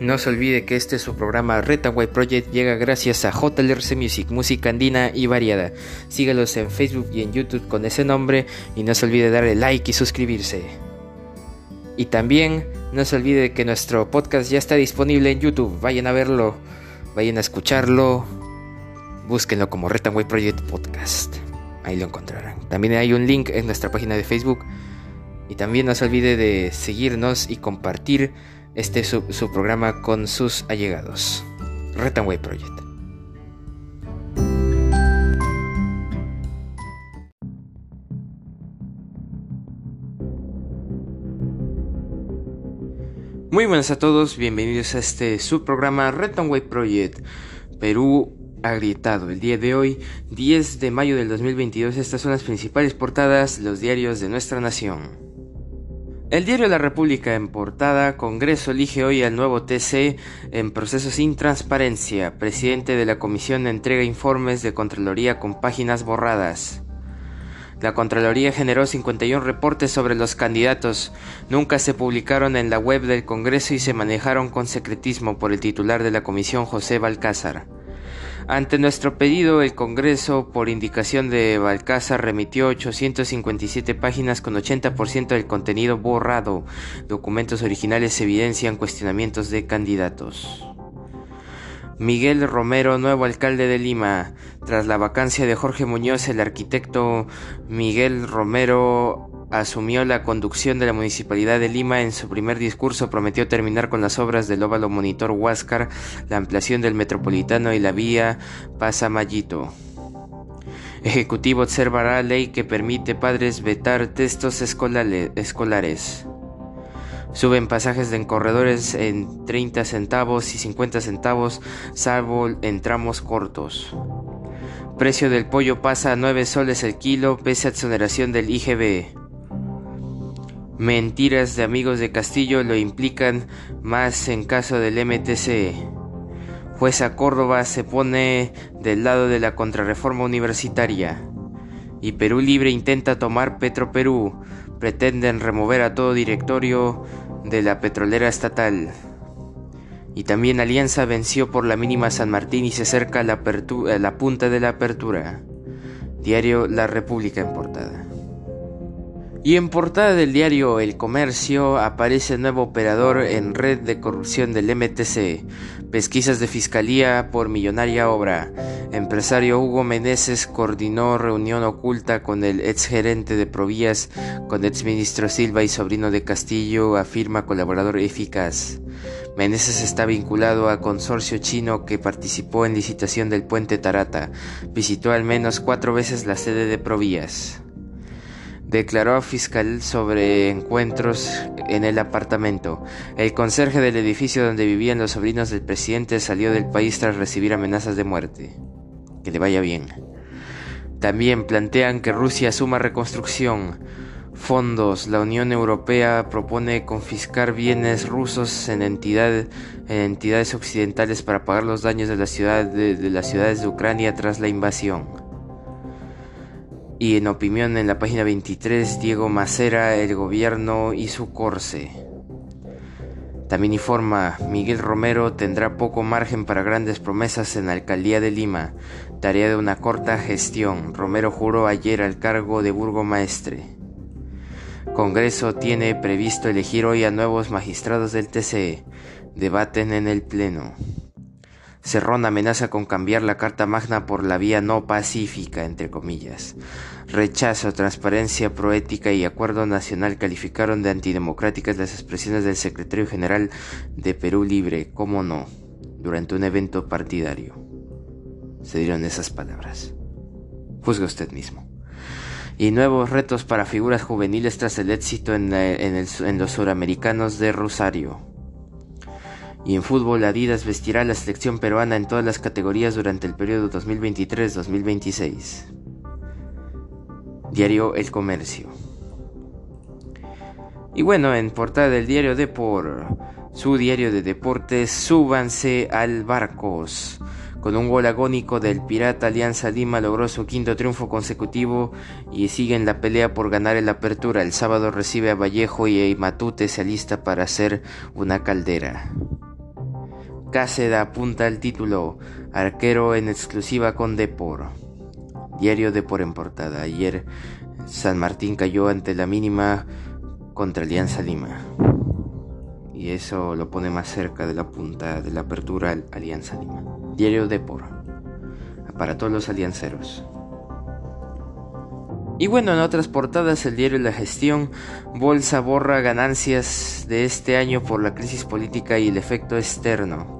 No se olvide que este su programa Retaway Project llega gracias a JLRC Music, música andina y variada. Sígalos en Facebook y en YouTube con ese nombre y no se olvide darle like y suscribirse. Y también no se olvide que nuestro podcast ya está disponible en YouTube. Vayan a verlo, vayan a escucharlo. Búsquenlo como Retaway Project Podcast. Ahí lo encontrarán. También hay un link en nuestra página de Facebook. Y también no se olvide de seguirnos y compartir este su, su programa con sus allegados. Retanway Project. Muy buenas a todos, bienvenidos a este subprograma Retanway Project Perú agrietado. El día de hoy, 10 de mayo del 2022, estas son las principales portadas, los diarios de nuestra nación. El diario La República en portada, Congreso elige hoy al nuevo TC en proceso sin transparencia. Presidente de la comisión entrega informes de Contraloría con páginas borradas. La Contraloría generó 51 reportes sobre los candidatos. Nunca se publicaron en la web del Congreso y se manejaron con secretismo por el titular de la comisión José Balcázar. Ante nuestro pedido, el Congreso, por indicación de Balcázar, remitió 857 páginas con 80% del contenido borrado. Documentos originales evidencian cuestionamientos de candidatos. Miguel Romero, nuevo alcalde de Lima. Tras la vacancia de Jorge Muñoz, el arquitecto Miguel Romero asumió la conducción de la Municipalidad de Lima. En su primer discurso prometió terminar con las obras del óvalo monitor Huáscar, la ampliación del metropolitano y la vía Pasamayito. Ejecutivo observará ley que permite padres vetar textos escolares. Suben pasajes de corredores en 30 centavos y 50 centavos, salvo en tramos cortos. Precio del pollo pasa a 9 soles el kilo pese a exoneración del IGB. Mentiras de amigos de Castillo lo implican más en caso del MTC. Jueza Córdoba se pone del lado de la contrarreforma universitaria. Y Perú Libre intenta tomar Petro Perú. Pretenden remover a todo directorio de la petrolera estatal. Y también Alianza venció por la mínima San Martín y se acerca a la, punta de la apertura. Diario La República en portada. Y en portada del diario El Comercio aparece nuevo operador en red de corrupción del MTC. Pesquisas de fiscalía por millonaria obra. Empresario Hugo Meneses coordinó reunión oculta con el ex gerente de Provías, con ex ministro Silva y sobrino de Castillo, afirma colaborador eficaz. Meneses está vinculado a consorcio chino que participó en licitación del puente Tarata. Visitó al menos cuatro veces la sede de Provías declaró a fiscal sobre encuentros en el apartamento. El conserje del edificio donde vivían los sobrinos del presidente salió del país tras recibir amenazas de muerte. Que le vaya bien. También plantean que Rusia asuma reconstrucción. Fondos. La Unión Europea propone confiscar bienes rusos en, en entidades occidentales para pagar los daños de, de las ciudades de Ucrania tras la invasión. Y en opinión en la página 23, Diego Macera, el gobierno y su corse. También informa, Miguel Romero tendrá poco margen para grandes promesas en la alcaldía de Lima, tarea de una corta gestión. Romero juró ayer al cargo de burgomaestre. Congreso tiene previsto elegir hoy a nuevos magistrados del TCE. Debaten en el Pleno. Cerrón amenaza con cambiar la Carta Magna por la vía no pacífica, entre comillas. Rechazo, transparencia, proética y acuerdo nacional calificaron de antidemocráticas las expresiones del secretario general de Perú Libre, cómo no, durante un evento partidario. Se dieron esas palabras. Juzgue usted mismo. Y nuevos retos para figuras juveniles tras el éxito en, en los suramericanos de Rosario. Y en fútbol, Adidas vestirá a la selección peruana en todas las categorías durante el periodo 2023-2026. Diario El Comercio. Y bueno, en portada del diario Depor, su diario de deportes, súbanse al Barcos. Con un gol agónico del Pirata Alianza Lima logró su quinto triunfo consecutivo y sigue en la pelea por ganar el apertura. El sábado recibe a Vallejo y Matute se alista para hacer una caldera. Cáceda apunta al título Arquero en exclusiva con Depor. Diario Depor en portada. Ayer San Martín cayó ante la mínima contra Alianza Lima. Y eso lo pone más cerca de la punta de la apertura Alianza Lima. Diario Depor. Para todos los alianceros. Y bueno, en otras portadas, el diario La Gestión, Bolsa borra ganancias de este año por la crisis política y el efecto externo.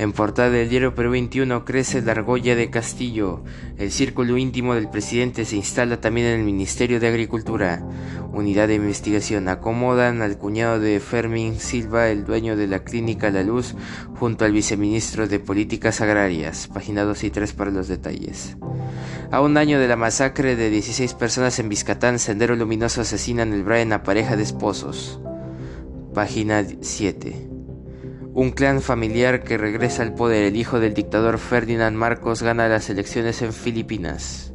En portada del diario Perú 21 crece la argolla de Castillo. El círculo íntimo del presidente se instala también en el Ministerio de Agricultura. Unidad de investigación. Acomodan al cuñado de Fermín Silva, el dueño de la clínica La Luz, junto al viceministro de Políticas Agrarias. Página 2 y 3 para los detalles. A un año de la masacre de 16 personas en Vizcatán, Sendero Luminoso asesinan el Brian a pareja de esposos. Página 7. Un clan familiar que regresa al poder, el hijo del dictador Ferdinand Marcos gana las elecciones en Filipinas.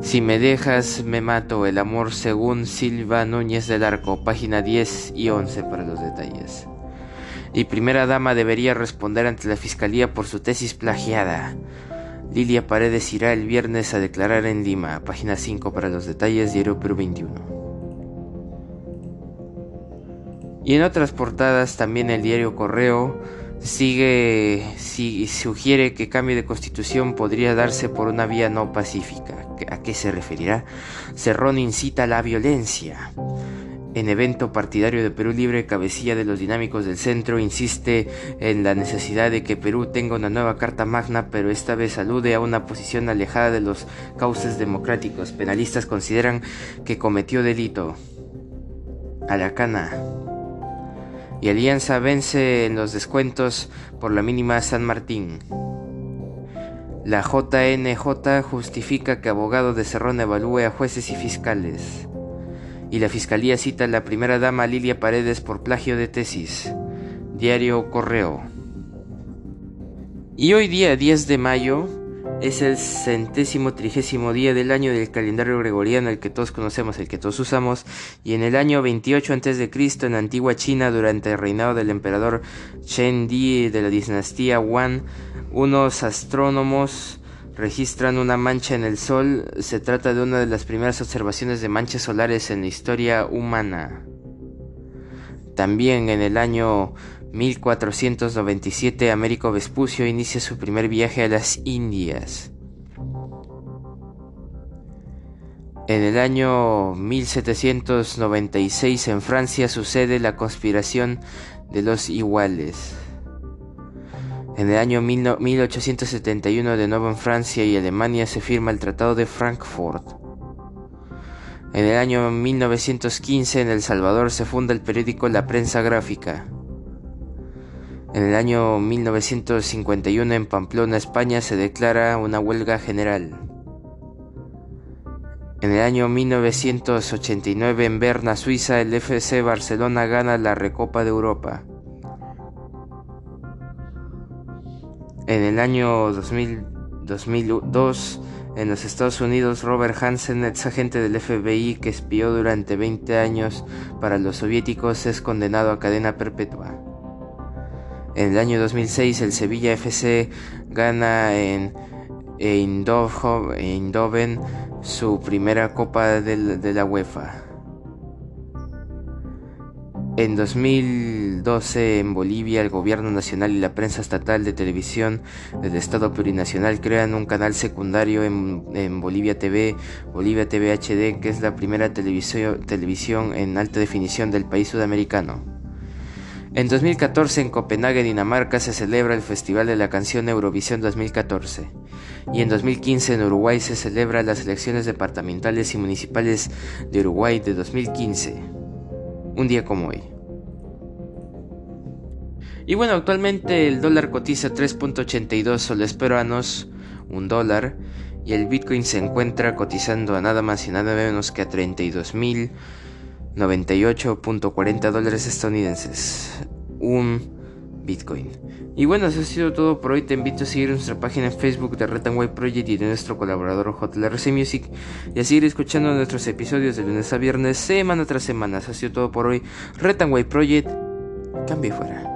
Si me dejas, me mato. El amor según Silva Núñez del Arco, página 10 y 11 para los detalles. Y primera dama debería responder ante la fiscalía por su tesis plagiada. Lilia Paredes irá el viernes a declarar en Lima, página 5 para los detalles, Diario Perú 21. Y en otras portadas también el diario Correo sigue si, sugiere que cambio de constitución podría darse por una vía no pacífica. ¿A qué se referirá? Cerrón incita a la violencia. En evento partidario de Perú Libre, cabecilla de los dinámicos del centro insiste en la necesidad de que Perú tenga una nueva Carta Magna, pero esta vez alude a una posición alejada de los cauces democráticos. Penalistas consideran que cometió delito. Alacana y Alianza vence en los descuentos por la mínima San Martín. La JNJ justifica que abogado de Cerrón evalúe a jueces y fiscales. Y la fiscalía cita a la primera dama Lilia Paredes por plagio de tesis. Diario Correo. Y hoy día 10 de mayo es el centésimo trigésimo día del año del calendario gregoriano, el que todos conocemos, el que todos usamos, y en el año 28 a.C., en antigua China, durante el reinado del emperador Chen Di de la dinastía Wan, unos astrónomos registran una mancha en el Sol. Se trata de una de las primeras observaciones de manchas solares en la historia humana. También en el año 1497 Américo Vespucio inicia su primer viaje a las Indias. En el año 1796 en Francia sucede la conspiración de los iguales. En el año 1871 de nuevo en Francia y Alemania se firma el Tratado de Frankfurt. En el año 1915 en El Salvador se funda el periódico La Prensa Gráfica. En el año 1951 en Pamplona, España, se declara una huelga general. En el año 1989 en Berna, Suiza, el FC Barcelona gana la Recopa de Europa. En el año 2002 en los Estados Unidos, Robert Hansen, ex agente del FBI que espió durante 20 años para los soviéticos, es condenado a cadena perpetua. En el año 2006 el Sevilla FC gana en Eindhoven su primera copa de la UEFA. En 2012 en Bolivia el gobierno nacional y la prensa estatal de televisión del Estado plurinacional crean un canal secundario en, Bolivia TV, Bolivia TV HD, que es la primera televisión en alta definición del país sudamericano. En 2014 en Copenhague, Dinamarca, se celebra el Festival de la Canción Eurovisión 2014 y en 2015 en Uruguay se celebran las elecciones departamentales y municipales de Uruguay de 2015, un día como hoy. Y bueno, actualmente el dólar cotiza 3.82 peruanos, un dólar, y el Bitcoin se encuentra cotizando a nada más y nada menos que a 32 mil 98.40 dólares estadounidenses. Un Bitcoin. Y bueno, eso ha sido todo por hoy. Te invito a seguir nuestra página en Facebook de Red and White Project y de nuestro colaborador JLRC Music y a seguir escuchando nuestros episodios de lunes a viernes, semana tras semana. Eso ha sido todo por hoy. Red and White Project, cambie fuera.